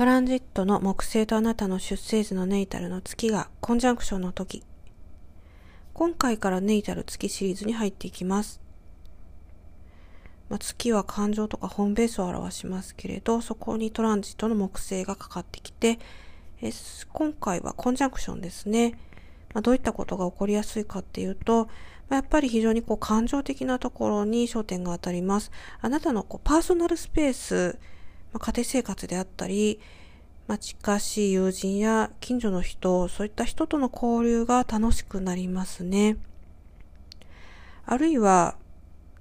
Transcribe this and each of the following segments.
トランジットの木星とあなたの出生図のネイタルの月がコンジャンクションの時。今回からネイタル月シリーズに入っていきます。まあ、月は感情とか本ベースを表しますけれど、そこにトランジットの木星がかかってきて、え今回はコンジャンクションですね。まあ、どういったことが起こりやすいかっていうと、まあ、やっぱり非常にこう感情的なところに焦点が当たります。あなたのこうパーソナルスペース、まあ、家庭生活であったり、まあ、近しい友人や近所の人、そういった人との交流が楽しくなりますね。あるいは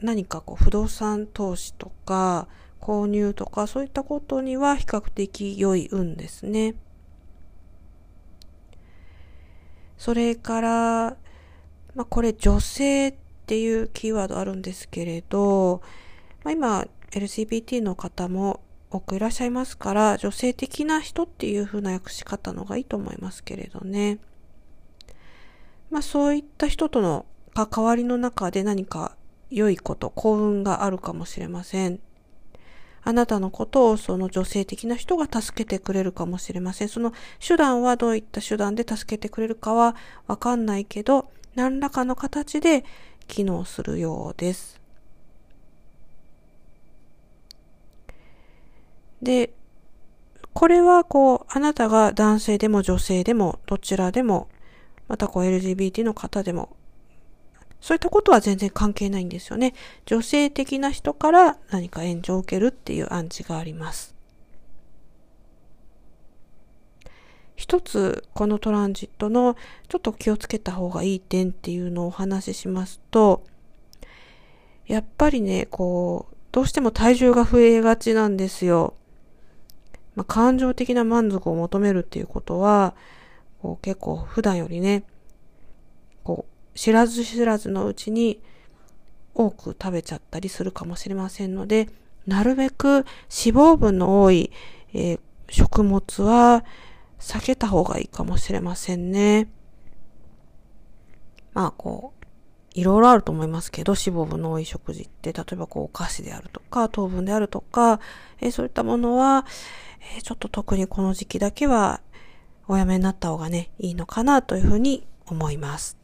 何かこう不動産投資とか購入とかそういったことには比較的良い運ですね。それから、まあ、これ女性っていうキーワードあるんですけれど、まあ、今 LGBT の方も多くいらっしゃいますから、女性的な人っていう風な訳し方のがいいと思いますけれどね。まあそういった人との関わりの中で何か良いこと、幸運があるかもしれません。あなたのことをその女性的な人が助けてくれるかもしれません。その手段はどういった手段で助けてくれるかはわかんないけど、何らかの形で機能するようです。で、これはこう、あなたが男性でも女性でもどちらでも、またこう LGBT の方でもそういったことは全然関係ないんですよね。女性的な人から何か援助を受けるっていう暗示があります。一つ、このトランジットのちょっと気をつけた方がいい点っていうのをお話ししますと、やっぱりね、こう、どうしても体重が増えがちなんですよ。まあ、感情的な満足を求めるっていうことは、こう結構普段よりね、こう、知らず知らずのうちに多く食べちゃったりするかもしれませんので、なるべく脂肪分の多い、えー、食物は避けた方がいいかもしれませんね。まあこう、いろいろあると思いますけど、脂肪分の多い食事って、例えばこうお菓子であるとか、糖分であるとか、えー、そういったものは、え、ちょっと特にこの時期だけはおやめになった方がね、いいのかなというふうに思います。